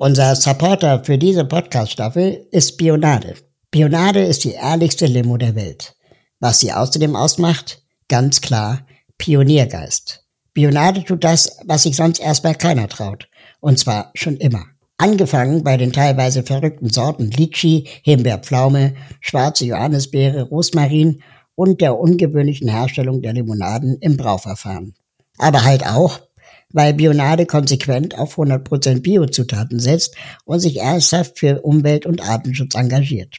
Unser Supporter für diese Podcast-Staffel ist Bionade. Bionade ist die ehrlichste Limo der Welt. Was sie außerdem ausmacht? Ganz klar, Pioniergeist. Bionade tut das, was sich sonst erstmal keiner traut. Und zwar schon immer. Angefangen bei den teilweise verrückten Sorten Litschi, Himbeerpflaume, schwarze Johannisbeere, Rosmarin und der ungewöhnlichen Herstellung der Limonaden im Brauverfahren. Aber halt auch, weil Bionade konsequent auf 100% Biozutaten setzt und sich ernsthaft für Umwelt- und Artenschutz engagiert.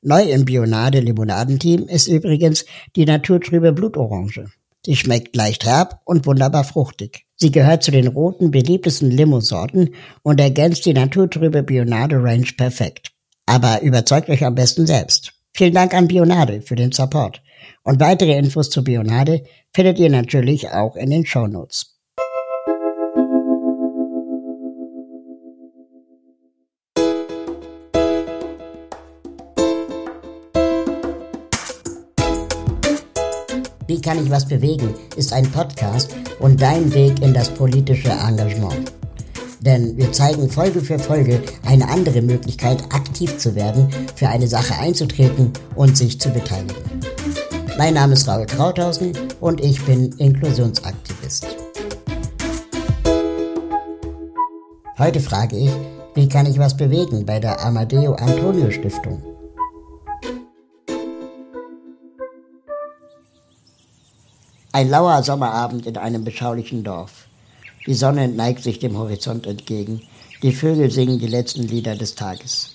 Neu im Bionade-Limonadenteam ist übrigens die naturtrübe Blutorange. Sie schmeckt leicht herb und wunderbar fruchtig. Sie gehört zu den roten beliebtesten Limo-Sorten und ergänzt die naturtrübe Bionade Range perfekt. Aber überzeugt euch am besten selbst. Vielen Dank an Bionade für den Support. Und weitere Infos zu Bionade findet ihr natürlich auch in den Show Wie kann ich was bewegen? ist ein Podcast und dein Weg in das politische Engagement. Denn wir zeigen Folge für Folge eine andere Möglichkeit, aktiv zu werden, für eine Sache einzutreten und sich zu beteiligen. Mein Name ist Raul Krauthausen und ich bin Inklusionsaktivist. Heute frage ich, wie kann ich was bewegen bei der Amadeo Antonio Stiftung? Ein lauer Sommerabend in einem beschaulichen Dorf. Die Sonne neigt sich dem Horizont entgegen. Die Vögel singen die letzten Lieder des Tages.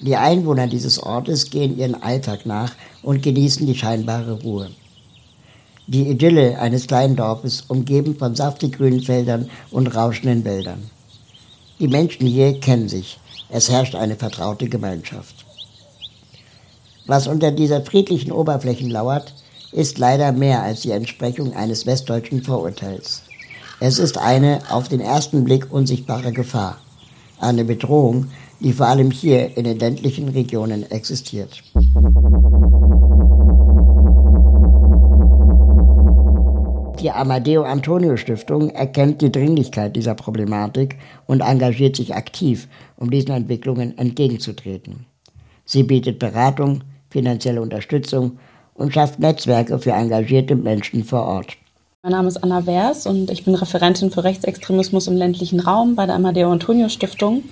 Die Einwohner dieses Ortes gehen ihren Alltag nach und genießen die scheinbare Ruhe. Die Idylle eines kleinen Dorfes, umgeben von saftig grünen Feldern und rauschenden Wäldern. Die Menschen hier kennen sich. Es herrscht eine vertraute Gemeinschaft. Was unter dieser friedlichen Oberfläche lauert, ist leider mehr als die Entsprechung eines westdeutschen Vorurteils. Es ist eine auf den ersten Blick unsichtbare Gefahr, eine Bedrohung, die vor allem hier in den ländlichen Regionen existiert. Die Amadeo Antonio Stiftung erkennt die Dringlichkeit dieser Problematik und engagiert sich aktiv, um diesen Entwicklungen entgegenzutreten. Sie bietet Beratung, finanzielle Unterstützung und schafft Netzwerke für engagierte Menschen vor Ort. Mein Name ist Anna Wers und ich bin Referentin für Rechtsextremismus im ländlichen Raum bei der Amadeo Antonio Stiftung.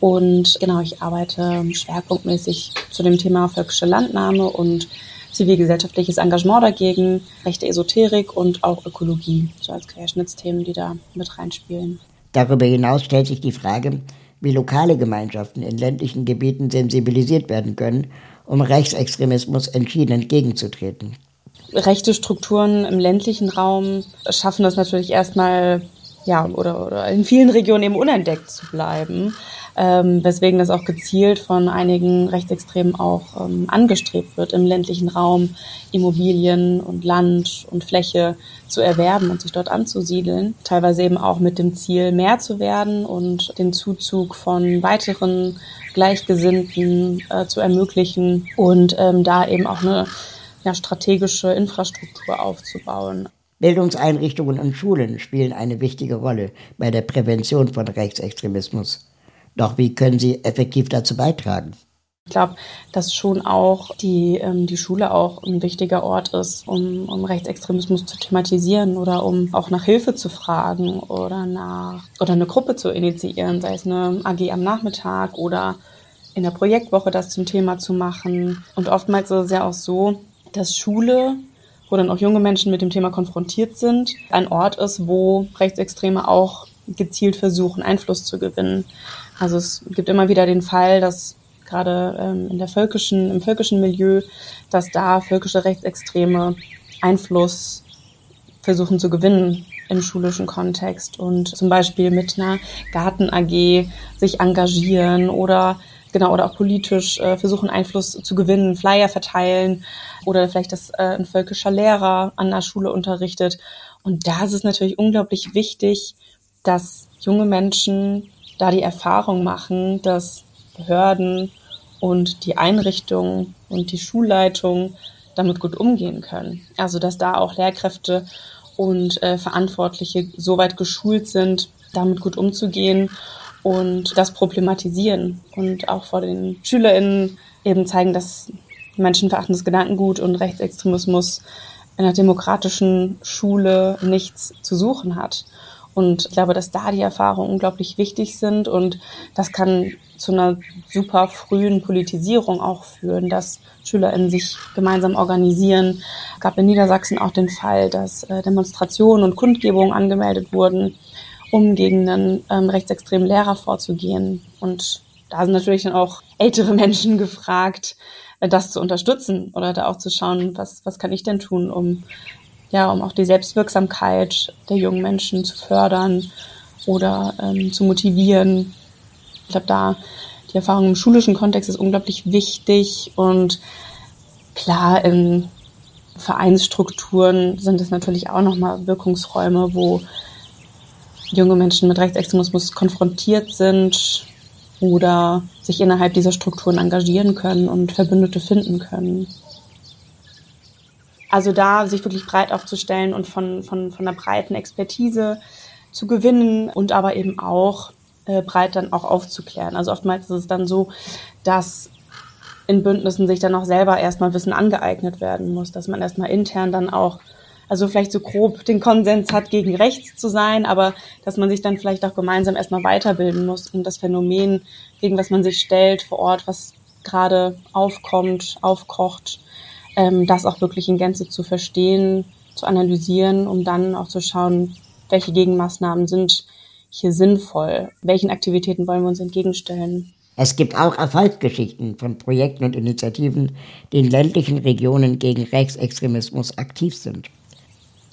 Und genau, ich arbeite schwerpunktmäßig zu dem Thema völkische Landnahme und zivilgesellschaftliches Engagement dagegen, rechte Esoterik und auch Ökologie, so als Querschnittsthemen, die da mit reinspielen. Darüber hinaus stellt sich die Frage, wie lokale Gemeinschaften in ländlichen Gebieten sensibilisiert werden können um Rechtsextremismus entschieden entgegenzutreten. Rechte Strukturen im ländlichen Raum schaffen das natürlich erstmal, ja, oder, oder in vielen Regionen eben unentdeckt zu bleiben ähm, weswegen das auch gezielt von einigen Rechtsextremen auch ähm, angestrebt wird, im ländlichen Raum Immobilien und Land und Fläche zu erwerben und sich dort anzusiedeln. Teilweise eben auch mit dem Ziel, mehr zu werden und den Zuzug von weiteren Gleichgesinnten äh, zu ermöglichen und ähm, da eben auch eine ja, strategische Infrastruktur aufzubauen. Bildungseinrichtungen und Schulen spielen eine wichtige Rolle bei der Prävention von Rechtsextremismus. Doch wie können Sie effektiv dazu beitragen? Ich glaube, dass schon auch die, ähm, die Schule auch ein wichtiger Ort ist, um, um Rechtsextremismus zu thematisieren oder um auch nach Hilfe zu fragen oder nach oder eine Gruppe zu initiieren, sei es eine AG am Nachmittag oder in der Projektwoche das zum Thema zu machen. Und oftmals ist es ja auch so, dass Schule, wo dann auch junge Menschen mit dem Thema konfrontiert sind, ein Ort ist, wo Rechtsextreme auch gezielt versuchen, Einfluss zu gewinnen. Also es gibt immer wieder den Fall, dass gerade ähm, in der völkischen, im völkischen Milieu, dass da völkische Rechtsextreme Einfluss versuchen zu gewinnen im schulischen Kontext und zum Beispiel mit einer Garten AG sich engagieren oder genau oder auch politisch äh, versuchen Einfluss zu gewinnen, Flyer verteilen oder vielleicht dass äh, ein völkischer Lehrer an der Schule unterrichtet. Und da ist es natürlich unglaublich wichtig, dass junge Menschen da die Erfahrung machen, dass Behörden und die Einrichtungen und die Schulleitung damit gut umgehen können. Also dass da auch Lehrkräfte und äh, Verantwortliche soweit geschult sind, damit gut umzugehen und das problematisieren und auch vor den SchülerInnen eben zeigen, dass menschenverachtendes Gedankengut und Rechtsextremismus in einer demokratischen Schule nichts zu suchen hat. Und ich glaube, dass da die Erfahrungen unglaublich wichtig sind und das kann zu einer super frühen Politisierung auch führen, dass SchülerInnen sich gemeinsam organisieren. Es gab in Niedersachsen auch den Fall, dass äh, Demonstrationen und Kundgebungen angemeldet wurden, um gegen einen ähm, rechtsextremen Lehrer vorzugehen. Und da sind natürlich dann auch ältere Menschen gefragt, äh, das zu unterstützen oder da auch zu schauen, was, was kann ich denn tun, um ja, um auch die Selbstwirksamkeit der jungen Menschen zu fördern oder ähm, zu motivieren. Ich glaube, da die Erfahrung im schulischen Kontext ist unglaublich wichtig und klar, in Vereinsstrukturen sind es natürlich auch nochmal Wirkungsräume, wo junge Menschen mit Rechtsextremismus konfrontiert sind oder sich innerhalb dieser Strukturen engagieren können und Verbündete finden können. Also da sich wirklich breit aufzustellen und von, von, von einer breiten Expertise zu gewinnen und aber eben auch äh, breit dann auch aufzuklären. Also oftmals ist es dann so, dass in Bündnissen sich dann auch selber erstmal Wissen angeeignet werden muss, dass man erstmal intern dann auch, also vielleicht so grob den Konsens hat, gegen rechts zu sein, aber dass man sich dann vielleicht auch gemeinsam erstmal weiterbilden muss, um das Phänomen, gegen was man sich stellt vor Ort, was gerade aufkommt, aufkocht, ähm, das auch wirklich in Gänze zu verstehen, zu analysieren, um dann auch zu schauen, welche Gegenmaßnahmen sind hier sinnvoll, welchen Aktivitäten wollen wir uns entgegenstellen. Es gibt auch Erfolgsgeschichten von Projekten und Initiativen, die in ländlichen Regionen gegen Rechtsextremismus aktiv sind.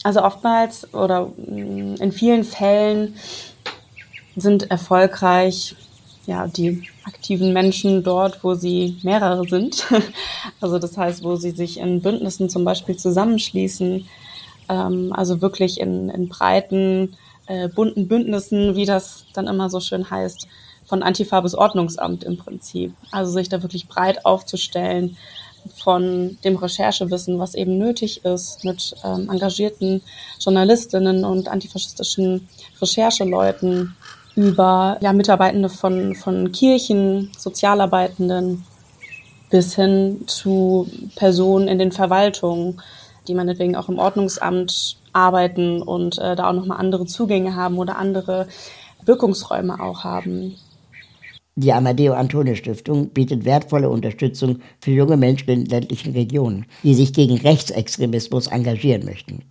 Also oftmals oder mm, in vielen Fällen sind erfolgreich ja, die aktiven Menschen dort, wo sie mehrere sind. Also das heißt, wo sie sich in Bündnissen zum Beispiel zusammenschließen, ähm, also wirklich in, in breiten, äh, bunten Bündnissen, wie das dann immer so schön heißt, von Antifa bis Ordnungsamt im Prinzip. Also sich da wirklich breit aufzustellen von dem Recherchewissen, was eben nötig ist, mit ähm, engagierten Journalistinnen und antifaschistischen Rechercheleuten über ja, Mitarbeitende von, von Kirchen, Sozialarbeitenden bis hin zu Personen in den Verwaltungen, die meinetwegen auch im Ordnungsamt arbeiten und äh, da auch nochmal andere Zugänge haben oder andere Wirkungsräume auch haben. Die Amadeo Antonio Stiftung bietet wertvolle Unterstützung für junge Menschen in ländlichen Regionen, die sich gegen Rechtsextremismus engagieren möchten.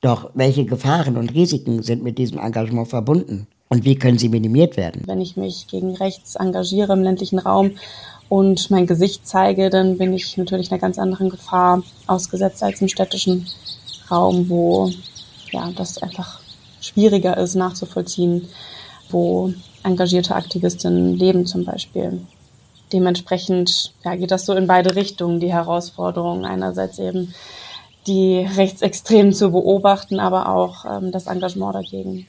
Doch welche Gefahren und Risiken sind mit diesem Engagement verbunden? Und wie können sie minimiert werden? Wenn ich mich gegen rechts engagiere im ländlichen Raum und mein Gesicht zeige, dann bin ich natürlich einer ganz anderen Gefahr ausgesetzt als im städtischen Raum, wo ja, das einfach schwieriger ist nachzuvollziehen, wo engagierte Aktivistinnen leben zum Beispiel. Dementsprechend ja, geht das so in beide Richtungen, die Herausforderung. Einerseits eben die Rechtsextremen zu beobachten, aber auch ähm, das Engagement dagegen.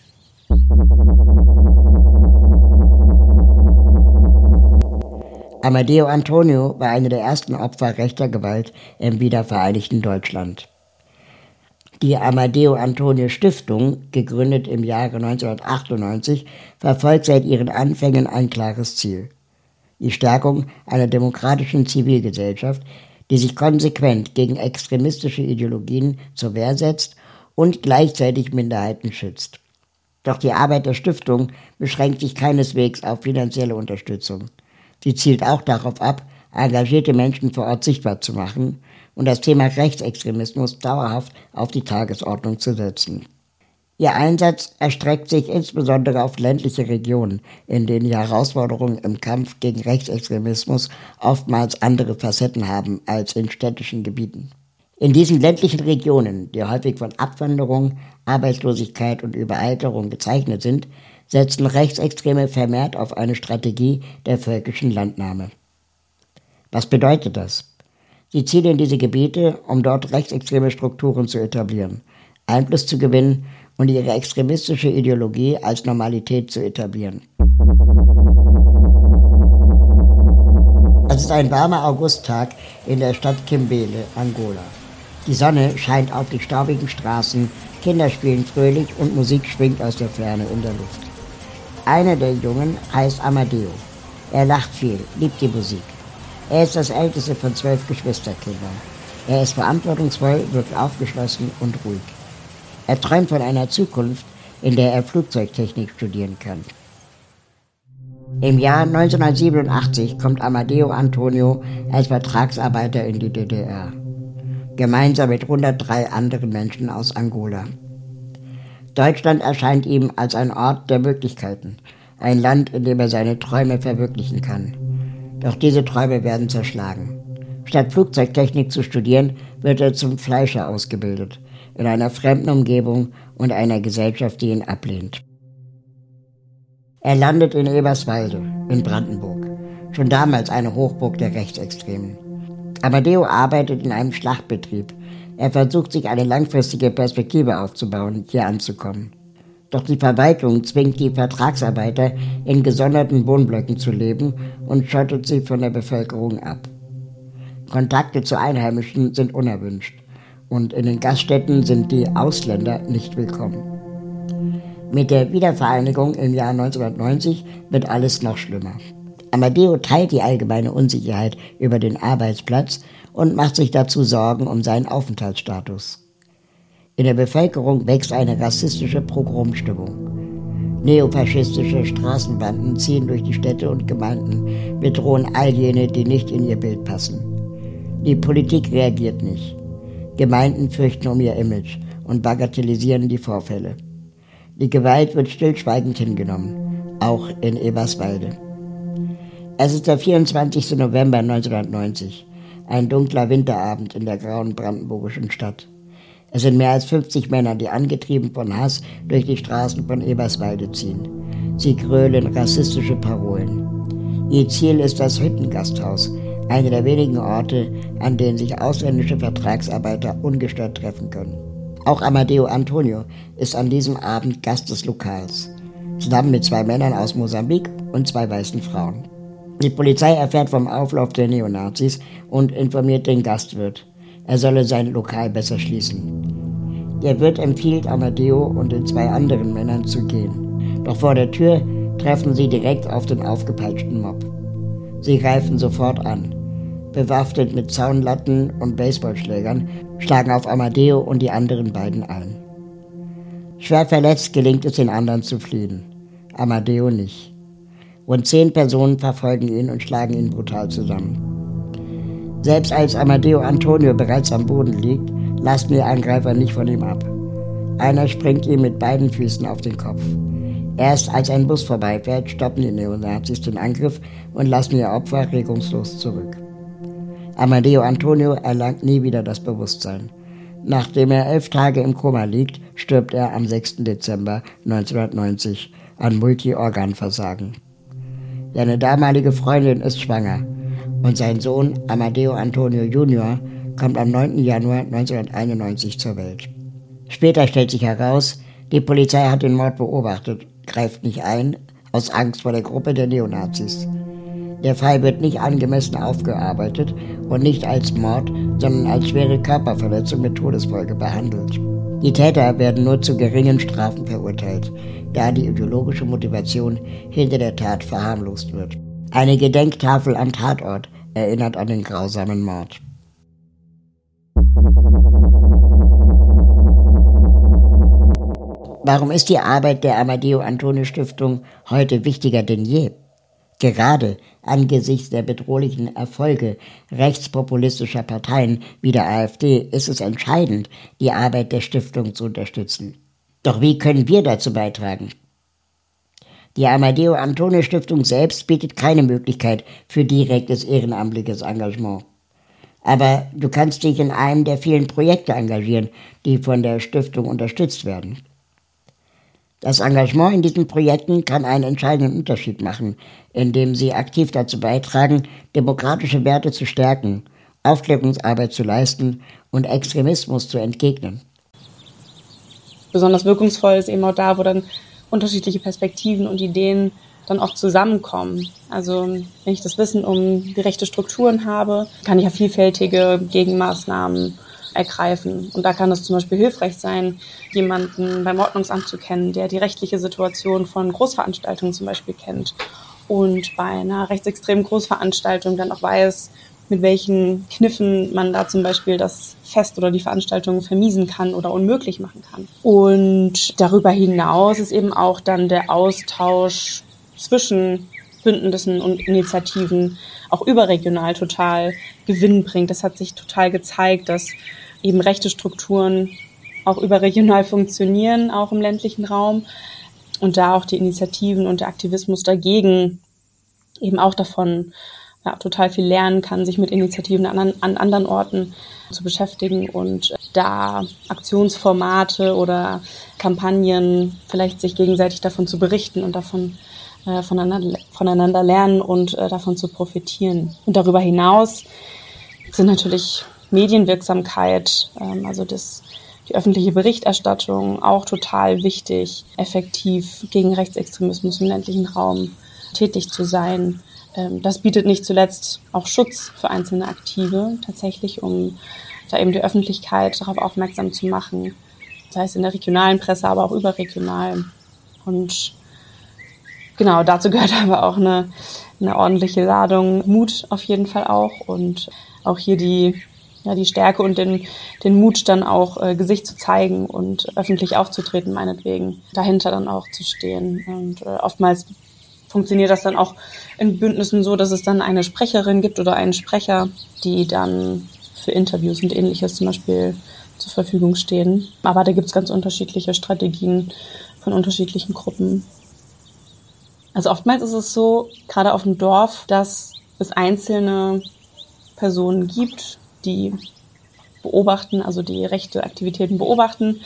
Amadeo Antonio war eine der ersten Opfer rechter Gewalt im wiedervereinigten Deutschland. Die Amadeo Antonio Stiftung, gegründet im Jahre 1998, verfolgt seit ihren Anfängen ein klares Ziel. Die Stärkung einer demokratischen Zivilgesellschaft, die sich konsequent gegen extremistische Ideologien zur Wehr setzt und gleichzeitig Minderheiten schützt. Doch die Arbeit der Stiftung beschränkt sich keineswegs auf finanzielle Unterstützung. Sie zielt auch darauf ab, engagierte Menschen vor Ort sichtbar zu machen und das Thema Rechtsextremismus dauerhaft auf die Tagesordnung zu setzen. Ihr Einsatz erstreckt sich insbesondere auf ländliche Regionen, in denen die Herausforderungen im Kampf gegen Rechtsextremismus oftmals andere Facetten haben als in städtischen Gebieten. In diesen ländlichen Regionen, die häufig von Abwanderung, Arbeitslosigkeit und Überalterung gezeichnet sind, setzen Rechtsextreme vermehrt auf eine Strategie der völkischen Landnahme. Was bedeutet das? Sie ziehen in diese Gebiete, um dort rechtsextreme Strukturen zu etablieren, Einfluss zu gewinnen und ihre extremistische Ideologie als Normalität zu etablieren. Es ist ein warmer Augusttag in der Stadt Kimbele, Angola. Die Sonne scheint auf die staubigen Straßen, Kinder spielen fröhlich und Musik schwingt aus der Ferne in der Luft. Einer der Jungen heißt Amadeo. Er lacht viel, liebt die Musik. Er ist das älteste von zwölf Geschwisterkindern. Er ist verantwortungsvoll, wirkt aufgeschlossen und ruhig. Er träumt von einer Zukunft, in der er Flugzeugtechnik studieren kann. Im Jahr 1987 kommt Amadeo Antonio als Vertragsarbeiter in die DDR, gemeinsam mit 103 anderen Menschen aus Angola. Deutschland erscheint ihm als ein Ort der Möglichkeiten, ein Land, in dem er seine Träume verwirklichen kann. Doch diese Träume werden zerschlagen. Statt Flugzeugtechnik zu studieren, wird er zum Fleischer ausgebildet, in einer fremden Umgebung und einer Gesellschaft, die ihn ablehnt. Er landet in Eberswalde in Brandenburg, schon damals eine Hochburg der Rechtsextremen. Amadeo arbeitet in einem Schlachtbetrieb. Er versucht sich eine langfristige Perspektive aufzubauen, hier anzukommen. Doch die Verwaltung zwingt die Vertragsarbeiter, in gesonderten Wohnblöcken zu leben und schottet sie von der Bevölkerung ab. Kontakte zu Einheimischen sind unerwünscht und in den Gaststätten sind die Ausländer nicht willkommen. Mit der Wiedervereinigung im Jahr 1990 wird alles noch schlimmer. Amadeo teilt die allgemeine Unsicherheit über den Arbeitsplatz und macht sich dazu Sorgen um seinen Aufenthaltsstatus. In der Bevölkerung wächst eine rassistische Pogromstimmung. Neofaschistische Straßenbanden ziehen durch die Städte und Gemeinden, bedrohen all jene, die nicht in ihr Bild passen. Die Politik reagiert nicht. Gemeinden fürchten um ihr Image und bagatellisieren die Vorfälle. Die Gewalt wird stillschweigend hingenommen, auch in Eberswalde. Es ist der 24. November 1990, ein dunkler Winterabend in der grauen brandenburgischen Stadt. Es sind mehr als 50 Männer, die angetrieben von Hass durch die Straßen von Eberswalde ziehen. Sie grölen rassistische Parolen. Ihr Ziel ist das Hüttengasthaus, einer der wenigen Orte, an denen sich ausländische Vertragsarbeiter ungestört treffen können. Auch Amadeo Antonio ist an diesem Abend Gast des Lokals, zusammen mit zwei Männern aus Mosambik und zwei weißen Frauen. Die Polizei erfährt vom Auflauf der Neonazis und informiert den Gastwirt er solle sein Lokal besser schließen. Der Wirt empfiehlt Amadeo und den zwei anderen Männern zu gehen. Doch vor der Tür treffen sie direkt auf den aufgepeitschten Mob. Sie greifen sofort an. Bewaffnet mit Zaunlatten und Baseballschlägern schlagen auf Amadeo und die anderen beiden ein. Schwer verletzt gelingt es den anderen zu fliehen. Amadeo nicht. Rund zehn Personen verfolgen ihn und schlagen ihn brutal zusammen. Selbst als Amadeo Antonio bereits am Boden liegt, lassen die Angreifer nicht von ihm ab. Einer springt ihm mit beiden Füßen auf den Kopf. Erst als ein Bus vorbeifährt, stoppen die Neonazis den Angriff und lassen ihr Opfer regungslos zurück. Amadeo Antonio erlangt nie wieder das Bewusstsein. Nachdem er elf Tage im Koma liegt, stirbt er am 6. Dezember 1990 an Multiorganversagen. Seine damalige Freundin ist schwanger und sein Sohn Amadeo Antonio Jr. kommt am 9. Januar 1991 zur Welt. Später stellt sich heraus, die Polizei hat den Mord beobachtet, greift nicht ein, aus Angst vor der Gruppe der Neonazis. Der Fall wird nicht angemessen aufgearbeitet und nicht als Mord, sondern als schwere Körperverletzung mit Todesfolge behandelt. Die Täter werden nur zu geringen Strafen verurteilt, da die ideologische Motivation hinter der Tat verharmlost wird. Eine Gedenktafel am Tatort erinnert an den grausamen Mord. Warum ist die Arbeit der Amadeo Antonio Stiftung heute wichtiger denn je? Gerade angesichts der bedrohlichen Erfolge rechtspopulistischer Parteien wie der AfD ist es entscheidend, die Arbeit der Stiftung zu unterstützen. Doch wie können wir dazu beitragen? Die Amadeo Antonio Stiftung selbst bietet keine Möglichkeit für direktes ehrenamtliches Engagement. Aber du kannst dich in einem der vielen Projekte engagieren, die von der Stiftung unterstützt werden. Das Engagement in diesen Projekten kann einen entscheidenden Unterschied machen, indem sie aktiv dazu beitragen, demokratische Werte zu stärken, Aufklärungsarbeit zu leisten und Extremismus zu entgegnen. Besonders wirkungsvoll ist eben auch da, wo dann unterschiedliche Perspektiven und Ideen dann auch zusammenkommen. Also wenn ich das Wissen um gerechte Strukturen habe, kann ich ja vielfältige Gegenmaßnahmen ergreifen. Und da kann es zum Beispiel hilfreich sein, jemanden beim Ordnungsamt zu kennen, der die rechtliche Situation von Großveranstaltungen zum Beispiel kennt und bei einer rechtsextremen Großveranstaltung dann auch weiß, mit welchen Kniffen man da zum Beispiel das Fest oder die Veranstaltung vermiesen kann oder unmöglich machen kann. Und darüber hinaus ist eben auch dann der Austausch zwischen Bündnissen und Initiativen auch überregional total Gewinn bringt. Das hat sich total gezeigt, dass eben rechte Strukturen auch überregional funktionieren, auch im ländlichen Raum. Und da auch die Initiativen und der Aktivismus dagegen eben auch davon ja, total viel lernen kann, sich mit Initiativen an, an anderen Orten zu beschäftigen und da Aktionsformate oder Kampagnen vielleicht sich gegenseitig davon zu berichten und davon äh, voneinander, voneinander lernen und äh, davon zu profitieren. Und darüber hinaus sind natürlich Medienwirksamkeit, ähm, also das, die öffentliche Berichterstattung auch total wichtig, effektiv gegen Rechtsextremismus im ländlichen Raum tätig zu sein. Ähm, das bietet nicht zuletzt auch Schutz für einzelne Aktive, tatsächlich, um da eben die Öffentlichkeit darauf aufmerksam zu machen. Das heißt in der regionalen Presse, aber auch überregional. Und genau, dazu gehört aber auch eine, eine ordentliche Ladung Mut auf jeden Fall auch und auch hier die, ja, die Stärke und den, den Mut dann auch äh, Gesicht zu zeigen und öffentlich aufzutreten, meinetwegen, dahinter dann auch zu stehen. Und äh, oftmals funktioniert das dann auch in Bündnissen so, dass es dann eine Sprecherin gibt oder einen Sprecher, die dann für Interviews und ähnliches zum Beispiel zur Verfügung stehen. Aber da gibt es ganz unterschiedliche Strategien von unterschiedlichen Gruppen. Also oftmals ist es so, gerade auf dem Dorf, dass es einzelne Personen gibt, die beobachten, also die rechte Aktivitäten beobachten,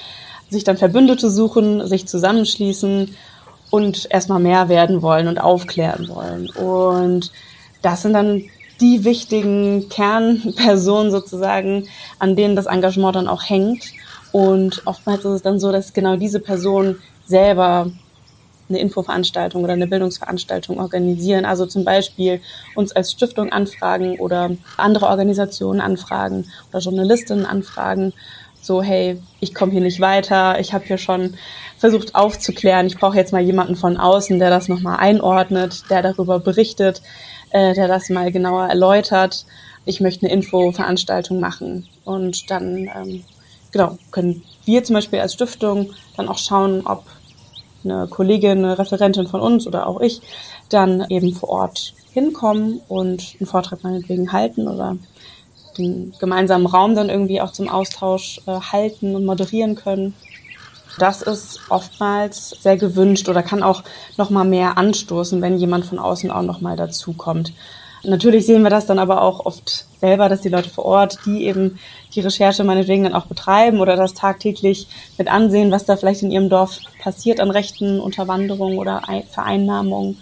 sich dann Verbündete suchen, sich zusammenschließen und erstmal mehr werden wollen und aufklären wollen. Und das sind dann die wichtigen Kernpersonen sozusagen, an denen das Engagement dann auch hängt. Und oftmals ist es dann so, dass genau diese Personen selber eine Infoveranstaltung oder eine Bildungsveranstaltung organisieren. Also zum Beispiel uns als Stiftung anfragen oder andere Organisationen anfragen oder Journalistinnen anfragen. So, hey, ich komme hier nicht weiter, ich habe hier schon versucht aufzuklären, ich brauche jetzt mal jemanden von außen, der das nochmal einordnet, der darüber berichtet, äh, der das mal genauer erläutert. Ich möchte eine Infoveranstaltung machen. Und dann ähm, genau, können wir zum Beispiel als Stiftung dann auch schauen, ob eine Kollegin, eine Referentin von uns oder auch ich dann eben vor Ort hinkommen und einen Vortrag meinetwegen halten oder den gemeinsamen Raum dann irgendwie auch zum Austausch äh, halten und moderieren können. Das ist oftmals sehr gewünscht oder kann auch noch mal mehr anstoßen, wenn jemand von außen auch noch mal dazukommt. Natürlich sehen wir das dann aber auch oft selber, dass die Leute vor Ort, die eben die Recherche meinetwegen dann auch betreiben oder das tagtäglich mit ansehen, was da vielleicht in ihrem Dorf passiert an Rechten, Unterwanderung oder Vereinnahmung,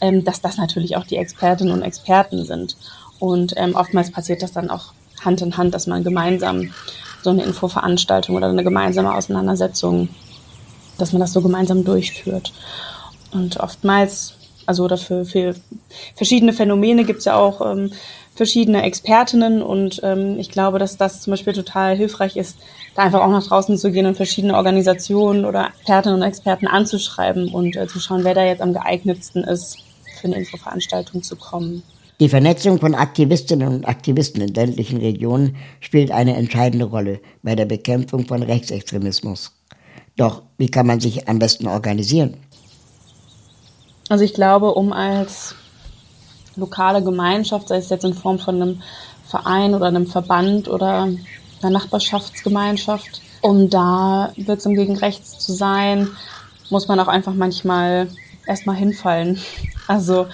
ähm, dass das natürlich auch die Expertinnen und Experten sind. Und ähm, oftmals passiert das dann auch Hand in Hand, dass man gemeinsam so eine Infoveranstaltung oder eine gemeinsame Auseinandersetzung, dass man das so gemeinsam durchführt. Und oftmals also oder für, für verschiedene Phänomene gibt es ja auch ähm, verschiedene Expertinnen und ähm, ich glaube, dass das zum Beispiel total hilfreich ist, da einfach auch nach draußen zu gehen und verschiedene Organisationen oder Expertinnen und Experten anzuschreiben und äh, zu schauen, wer da jetzt am geeignetsten ist, für eine Infoveranstaltung zu kommen. Die Vernetzung von Aktivistinnen und Aktivisten in ländlichen Regionen spielt eine entscheidende Rolle bei der Bekämpfung von Rechtsextremismus. Doch wie kann man sich am besten organisieren? Also ich glaube, um als lokale Gemeinschaft, sei es jetzt in Form von einem Verein oder einem Verband oder einer Nachbarschaftsgemeinschaft, um da wirksam gegen rechts zu sein, muss man auch einfach manchmal erstmal hinfallen. Also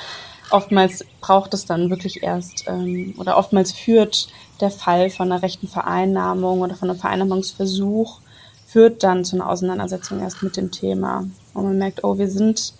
oftmals braucht es dann wirklich erst ähm, oder oftmals führt der Fall von einer rechten Vereinnahmung oder von einem Vereinnahmungsversuch führt dann zu einer Auseinandersetzung erst mit dem Thema. Und man merkt, oh, wir sind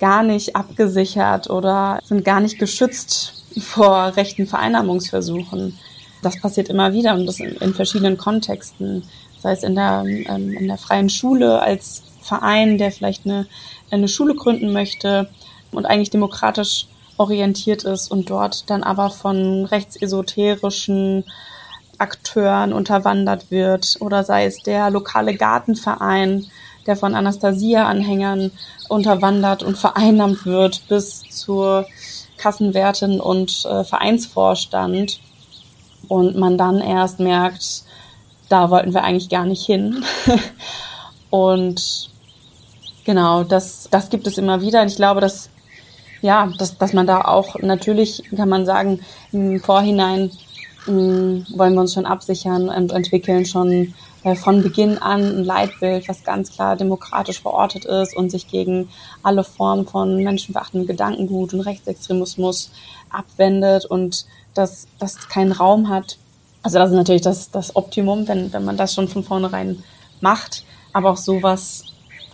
gar nicht abgesichert oder sind gar nicht geschützt vor rechten Vereinnahmungsversuchen. Das passiert immer wieder und das in, verschiedenen Kontexten. Sei es in der, ähm, in der freien Schule als Verein, der vielleicht eine, eine Schule gründen möchte und eigentlich demokratisch orientiert ist und dort dann aber von rechtsesoterischen Akteuren unterwandert wird oder sei es der lokale Gartenverein, der von Anastasia-Anhängern unterwandert und vereinnahmt wird bis zur Kassenwertin und äh, Vereinsvorstand und man dann erst merkt, da wollten wir eigentlich gar nicht hin. und genau, das, das gibt es immer wieder. Und ich glaube, dass, ja, dass, dass man da auch natürlich, kann man sagen, im Vorhinein hm, wollen wir uns schon absichern und entwickeln schon äh, von Beginn an ein Leitbild, was ganz klar demokratisch verortet ist und sich gegen alle Formen von menschenverachtendem Gedankengut und Rechtsextremismus abwendet und dass das keinen Raum hat. Also das ist natürlich das, das Optimum, wenn, wenn man das schon von vornherein macht. Aber auch sowas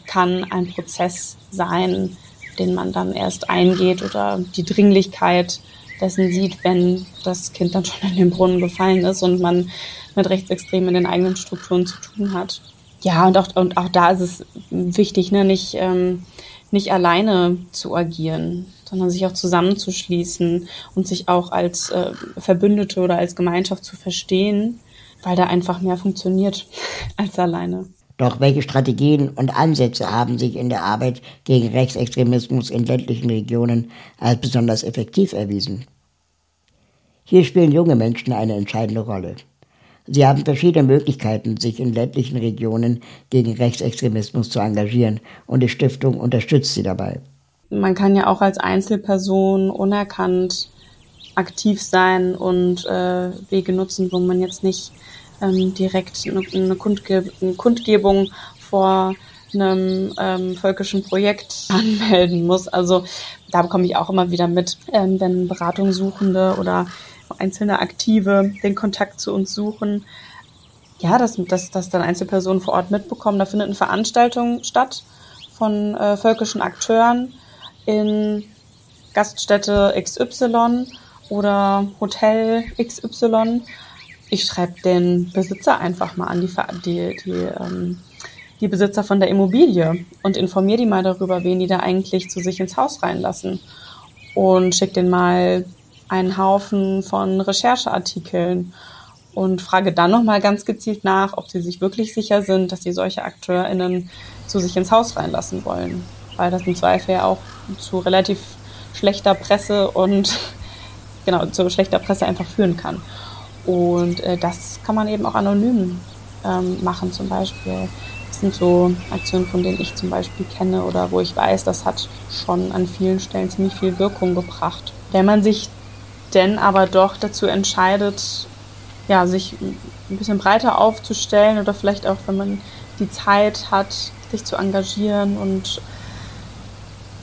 kann ein Prozess sein, den man dann erst eingeht oder die Dringlichkeit dessen sieht, wenn das Kind dann schon in den Brunnen gefallen ist und man mit Rechtsextremen in den eigenen Strukturen zu tun hat. Ja, und auch, und auch da ist es wichtig, ne, nicht, ähm, nicht alleine zu agieren, sondern sich auch zusammenzuschließen und sich auch als äh, Verbündete oder als Gemeinschaft zu verstehen, weil da einfach mehr funktioniert als alleine. Doch welche Strategien und Ansätze haben sich in der Arbeit gegen Rechtsextremismus in ländlichen Regionen als besonders effektiv erwiesen? Hier spielen junge Menschen eine entscheidende Rolle. Sie haben verschiedene Möglichkeiten, sich in ländlichen Regionen gegen Rechtsextremismus zu engagieren und die Stiftung unterstützt sie dabei. Man kann ja auch als Einzelperson unerkannt aktiv sein und äh, Wege nutzen, wo man jetzt nicht ähm, direkt eine, eine, Kundge eine, Kundgebung vor einem ähm, völkischen Projekt anmelden muss. Also da bekomme ich auch immer wieder mit, ähm, wenn Beratungssuchende oder einzelne Aktive den Kontakt zu uns suchen. Ja, dass, dass, dass dann Einzelpersonen vor Ort mitbekommen. Da findet eine Veranstaltung statt von äh, völkischen Akteuren in Gaststätte XY oder Hotel XY. Ich schreibe den Besitzer einfach mal an, die, die, die, ähm, die Besitzer von der Immobilie und informiere die mal darüber, wen die da eigentlich zu sich ins Haus reinlassen. Und schicke den mal einen Haufen von Rechercheartikeln und frage dann nochmal ganz gezielt nach, ob sie sich wirklich sicher sind, dass sie solche AkteurInnen zu sich ins Haus reinlassen wollen. Weil das im Zweifel ja auch zu relativ schlechter Presse und genau, zu schlechter Presse einfach führen kann. Und äh, das kann man eben auch anonym ähm, machen, zum Beispiel. Das sind so Aktionen, von denen ich zum Beispiel kenne oder wo ich weiß, das hat schon an vielen Stellen ziemlich viel Wirkung gebracht. Wenn man sich denn aber doch dazu entscheidet, ja, sich ein bisschen breiter aufzustellen oder vielleicht auch, wenn man die Zeit hat, sich zu engagieren und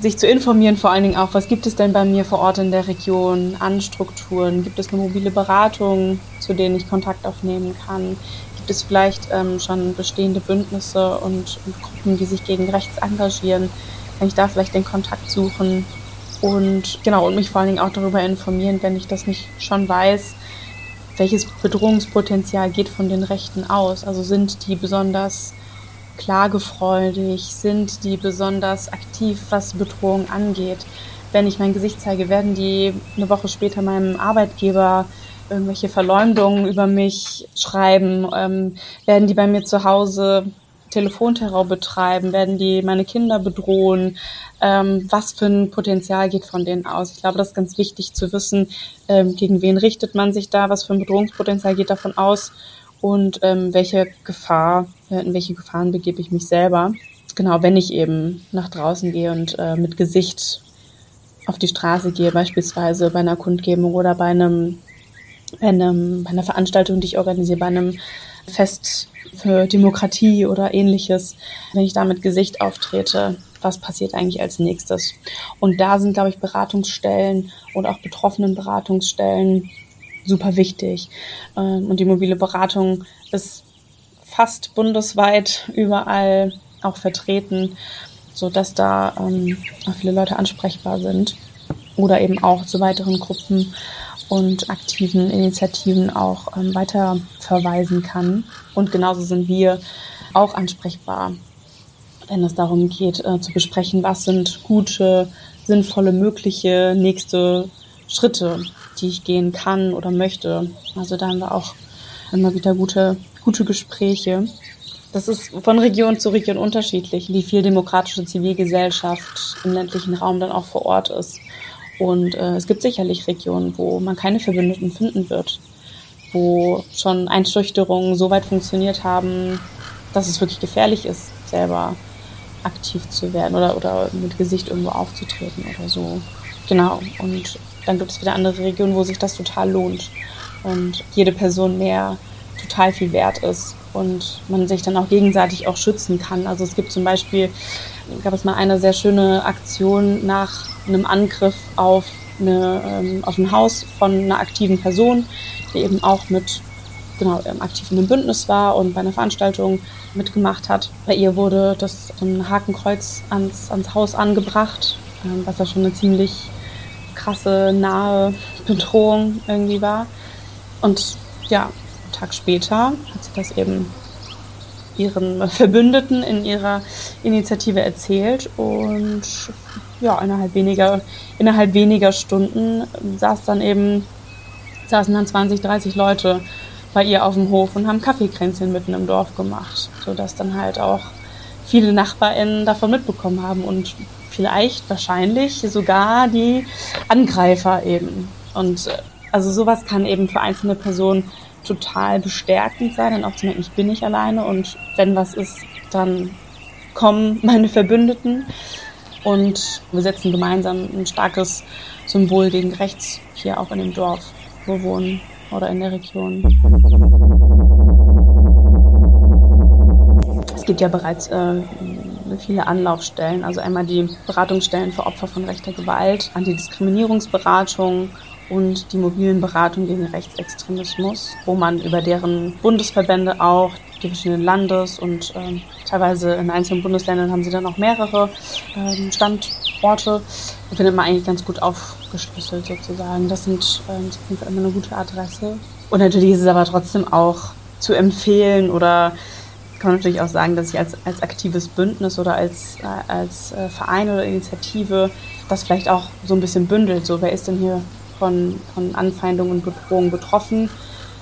sich zu informieren, vor allen Dingen auch, was gibt es denn bei mir vor Ort in der Region an Strukturen? Gibt es eine mobile Beratung, zu denen ich Kontakt aufnehmen kann? Gibt es vielleicht ähm, schon bestehende Bündnisse und, und Gruppen, die sich gegen rechts engagieren? Kann ich da vielleicht den Kontakt suchen? Und genau, und mich vor allen Dingen auch darüber informieren, wenn ich das nicht schon weiß, welches Bedrohungspotenzial geht von den Rechten aus. Also sind die besonders klagefreudig, sind die besonders aktiv, was Bedrohung angeht. Wenn ich mein Gesicht zeige, werden die eine Woche später meinem Arbeitgeber irgendwelche Verleumdungen über mich schreiben, ähm, werden die bei mir zu Hause Telefonterror betreiben, werden die meine Kinder bedrohen, ähm, was für ein Potenzial geht von denen aus. Ich glaube, das ist ganz wichtig zu wissen, ähm, gegen wen richtet man sich da, was für ein Bedrohungspotenzial geht davon aus und ähm, welche Gefahr, äh, in welche Gefahren begebe ich mich selber. Genau, wenn ich eben nach draußen gehe und äh, mit Gesicht auf die Straße gehe, beispielsweise bei einer Kundgebung oder bei einem, bei einem, bei einer Veranstaltung, die ich organisiere, bei einem Fest für Demokratie oder ähnliches, wenn ich da mit Gesicht auftrete, was passiert eigentlich als nächstes? Und da sind, glaube ich, Beratungsstellen und auch betroffenen Beratungsstellen super wichtig. Ähm, und die mobile Beratung ist fast bundesweit überall auch vertreten, so dass da ähm, auch viele Leute ansprechbar sind oder eben auch zu weiteren Gruppen und aktiven Initiativen auch ähm, weiter verweisen kann. Und genauso sind wir auch ansprechbar, wenn es darum geht, äh, zu besprechen, was sind gute, sinnvolle, mögliche nächste Schritte, die ich gehen kann oder möchte. Also da haben wir auch immer wieder gute, gute Gespräche. Das ist von Region zu Region unterschiedlich, wie viel demokratische Zivilgesellschaft im ländlichen Raum dann auch vor Ort ist. Und äh, es gibt sicherlich Regionen, wo man keine Verbündeten finden wird, wo schon Einschüchterungen so weit funktioniert haben, dass es wirklich gefährlich ist, selber aktiv zu werden oder, oder mit Gesicht irgendwo aufzutreten oder so. Genau. Und dann gibt es wieder andere Regionen, wo sich das total lohnt und jede Person mehr total viel wert ist und man sich dann auch gegenseitig auch schützen kann. Also es gibt zum Beispiel, gab es mal eine sehr schöne Aktion nach einem Angriff auf, eine, ähm, auf ein Haus von einer aktiven Person, die eben auch mit genau, ähm, aktiv in einem Bündnis war und bei einer Veranstaltung mitgemacht hat. Bei ihr wurde das ein Hakenkreuz ans, ans Haus angebracht, ähm, was ja schon eine ziemlich krasse, nahe Bedrohung irgendwie war. Und ja, Tag später hat sie das eben ihren Verbündeten in ihrer Initiative erzählt und ja, innerhalb weniger, innerhalb weniger Stunden saß dann eben, saßen dann 20, 30 Leute bei ihr auf dem Hof und haben Kaffeekränzchen mitten im Dorf gemacht, sodass dann halt auch viele NachbarInnen davon mitbekommen haben und vielleicht wahrscheinlich sogar die Angreifer eben. Und äh, also sowas kann eben für einzelne Personen total bestärkend sein und auch zu merken, ich bin nicht alleine und wenn was ist, dann kommen meine Verbündeten und wir setzen gemeinsam ein starkes Symbol gegen rechts hier auch in dem Dorf, wo wir wohnen oder in der Region. Es gibt ja bereits äh, viele Anlaufstellen, also einmal die Beratungsstellen für Opfer von rechter Gewalt, Antidiskriminierungsberatung und die mobilen Beratungen gegen Rechtsextremismus, wo man über deren Bundesverbände auch die verschiedenen Landes- und äh, teilweise in einzelnen Bundesländern haben sie dann auch mehrere äh, Standorte. Da findet man eigentlich ganz gut aufgeschlüsselt sozusagen. Das sind äh, ist immer eine gute Adresse. Und natürlich ist es aber trotzdem auch zu empfehlen oder kann man natürlich auch sagen, dass ich als, als aktives Bündnis oder als, äh, als äh, Verein oder Initiative das vielleicht auch so ein bisschen bündelt. So, wer ist denn hier von, von Anfeindungen und Bedrohungen betroffen.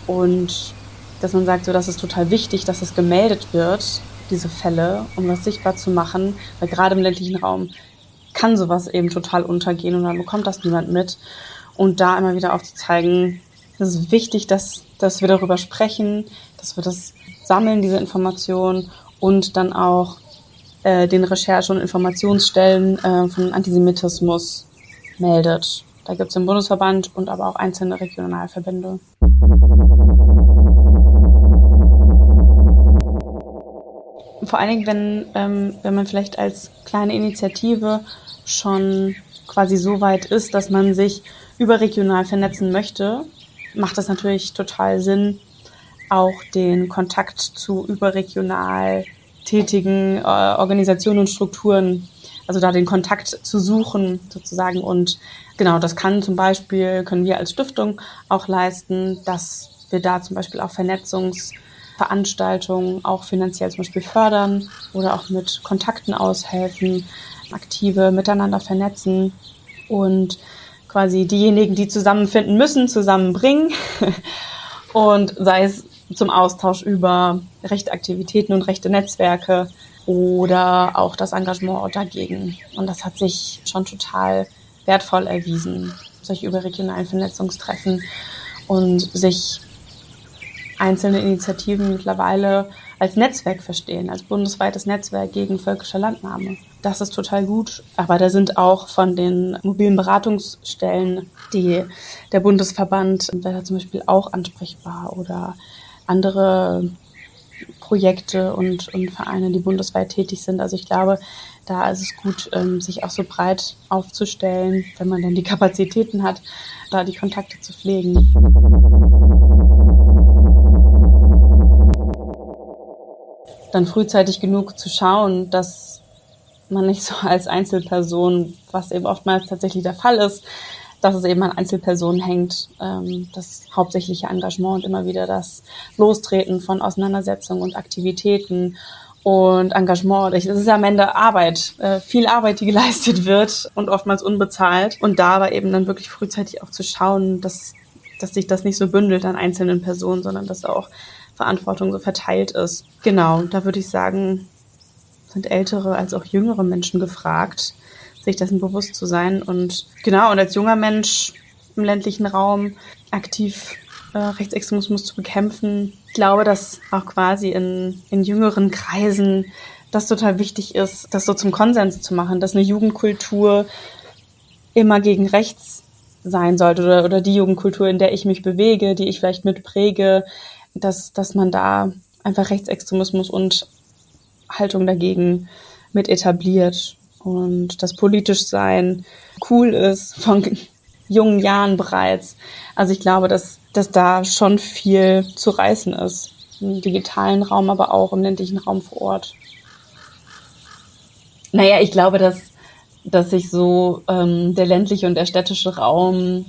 Und dass man sagt, so, das ist total wichtig, dass es gemeldet wird, diese Fälle, um das sichtbar zu machen, weil gerade im ländlichen Raum kann sowas eben total untergehen und dann bekommt das niemand mit. Und da immer wieder aufzuzeigen, es ist wichtig, dass, dass wir darüber sprechen, dass wir das sammeln, diese Informationen und dann auch äh, den Recherche- und Informationsstellen äh, von Antisemitismus meldet. Da gibt es den Bundesverband und aber auch einzelne Regionalverbände. Vor allen Dingen, wenn, ähm, wenn man vielleicht als kleine Initiative schon quasi so weit ist, dass man sich überregional vernetzen möchte, macht es natürlich total Sinn, auch den Kontakt zu überregional tätigen äh, Organisationen und Strukturen, also da den Kontakt zu suchen sozusagen. Und Genau, das kann zum Beispiel, können wir als Stiftung auch leisten, dass wir da zum Beispiel auch Vernetzungsveranstaltungen auch finanziell zum Beispiel fördern oder auch mit Kontakten aushelfen, aktive miteinander vernetzen und quasi diejenigen, die zusammenfinden müssen, zusammenbringen. Und sei es zum Austausch über rechte Aktivitäten und rechte Netzwerke oder auch das Engagement dagegen. Und das hat sich schon total wertvoll erwiesen, solche überregionalen Vernetzungstreffen und sich einzelne Initiativen mittlerweile als Netzwerk verstehen, als bundesweites Netzwerk gegen völkische Landnahme. Das ist total gut. Aber da sind auch von den mobilen Beratungsstellen, die der Bundesverband wäre zum Beispiel auch ansprechbar oder andere Projekte und, und Vereine, die bundesweit tätig sind. Also ich glaube, da ist es gut, ähm, sich auch so breit aufzustellen, wenn man dann die Kapazitäten hat, da die Kontakte zu pflegen. Dann frühzeitig genug zu schauen, dass man nicht so als Einzelperson, was eben oftmals tatsächlich der Fall ist, dass es eben an Einzelpersonen hängt, ähm, das hauptsächliche Engagement und immer wieder das Lostreten von Auseinandersetzungen und Aktivitäten und Engagement. Das ist ja am Ende Arbeit, äh, viel Arbeit, die geleistet wird und oftmals unbezahlt. Und da aber eben dann wirklich frühzeitig auch zu schauen, dass dass sich das nicht so bündelt an einzelnen Personen, sondern dass auch Verantwortung so verteilt ist. Genau, da würde ich sagen, sind ältere als auch jüngere Menschen gefragt, sich dessen bewusst zu sein. Und genau, und als junger Mensch im ländlichen Raum aktiv äh, Rechtsextremismus zu bekämpfen. Ich glaube, dass auch quasi in, in jüngeren Kreisen das total wichtig ist, das so zum Konsens zu machen, dass eine Jugendkultur immer gegen rechts sein sollte oder, oder die Jugendkultur, in der ich mich bewege, die ich vielleicht mitpräge, dass, dass man da einfach Rechtsextremismus und Haltung dagegen mit etabliert und das politisch sein cool ist von jungen Jahren bereits. Also ich glaube, dass, dass da schon viel zu reißen ist. Im digitalen Raum, aber auch im ländlichen Raum vor Ort. Naja, ich glaube, dass, dass sich so ähm, der ländliche und der städtische Raum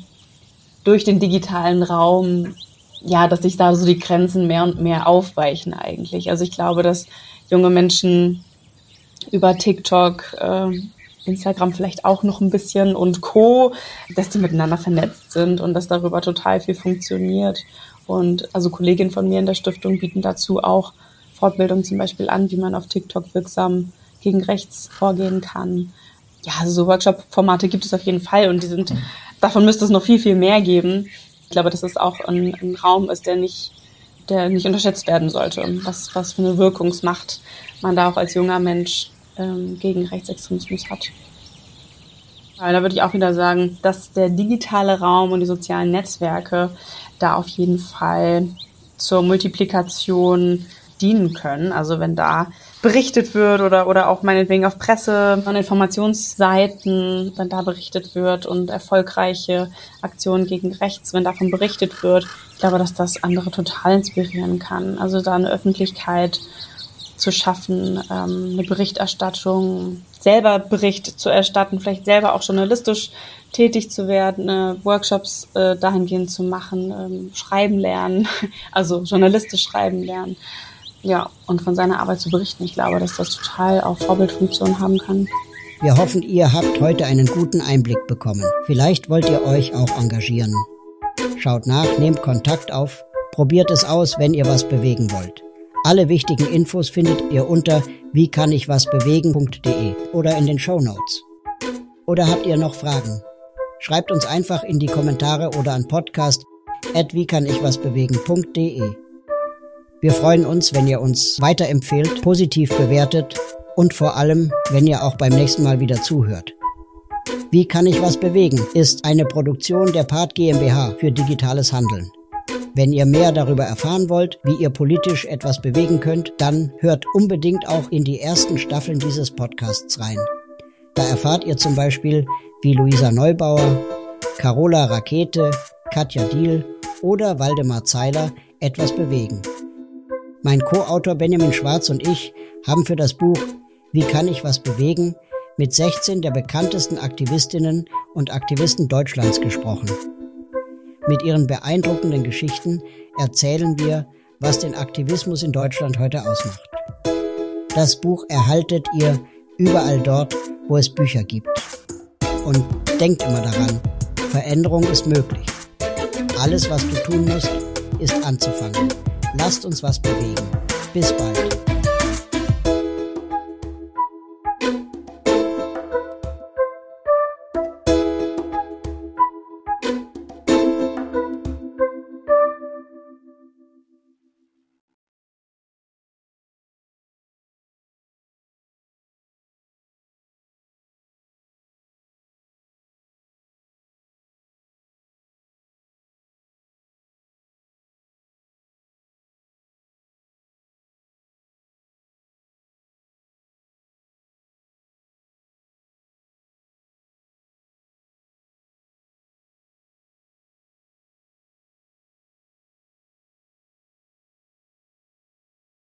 durch den digitalen Raum, ja, dass sich da so die Grenzen mehr und mehr aufweichen eigentlich. Also ich glaube, dass junge Menschen über TikTok, äh, Instagram vielleicht auch noch ein bisschen und Co., dass die miteinander vernetzt sind und dass darüber total viel funktioniert. Und also Kolleginnen von mir in der Stiftung bieten dazu auch Fortbildung zum Beispiel an, wie man auf TikTok wirksam gegen rechts vorgehen kann. Ja, also so Workshop-Formate gibt es auf jeden Fall und die sind, davon müsste es noch viel, viel mehr geben. Ich glaube, dass es auch ein, ein Raum ist, der nicht, der nicht unterschätzt werden sollte. Was, was für eine Wirkungsmacht man da auch als junger Mensch ähm, gegen Rechtsextremismus hat. Aber da würde ich auch wieder sagen, dass der digitale Raum und die sozialen Netzwerke da auf jeden Fall zur Multiplikation dienen können. Also wenn da berichtet wird oder, oder auch meinetwegen auf Presse- und Informationsseiten, wenn da berichtet wird und erfolgreiche Aktionen gegen rechts, wenn davon berichtet wird, ich glaube, dass das andere total inspirieren kann. Also da eine Öffentlichkeit zu schaffen, ähm, eine Berichterstattung, selber Bericht zu erstatten, vielleicht selber auch journalistisch tätig zu werden, äh, Workshops äh, dahingehend zu machen, ähm, schreiben lernen, also journalistisch schreiben lernen. Ja, und von seiner Arbeit zu berichten. Ich glaube, dass das total auch Vorbildfunktion haben kann. Wir hoffen, ihr habt heute einen guten Einblick bekommen. Vielleicht wollt ihr euch auch engagieren. Schaut nach, nehmt Kontakt auf, probiert es aus, wenn ihr was bewegen wollt. Alle wichtigen Infos findet ihr unter wie kann ich was bewegen.de oder in den Show Notes. Oder habt ihr noch Fragen? Schreibt uns einfach in die Kommentare oder an podcast at wie kann ich was bewegen.de. Wir freuen uns, wenn ihr uns weiterempfehlt, positiv bewertet und vor allem, wenn ihr auch beim nächsten Mal wieder zuhört. Wie kann ich was bewegen ist eine Produktion der Part GmbH für digitales Handeln. Wenn ihr mehr darüber erfahren wollt, wie ihr politisch etwas bewegen könnt, dann hört unbedingt auch in die ersten Staffeln dieses Podcasts rein. Da erfahrt ihr zum Beispiel, wie Luisa Neubauer, Carola Rakete, Katja Diel oder Waldemar Zeiler etwas bewegen. Mein Co-Autor Benjamin Schwarz und ich haben für das Buch Wie kann ich was bewegen mit 16 der bekanntesten Aktivistinnen und Aktivisten Deutschlands gesprochen. Mit ihren beeindruckenden Geschichten erzählen wir, was den Aktivismus in Deutschland heute ausmacht. Das Buch erhaltet ihr überall dort, wo es Bücher gibt. Und denkt immer daran, Veränderung ist möglich. Alles, was du tun musst, ist anzufangen. Lasst uns was bewegen. Bis bald.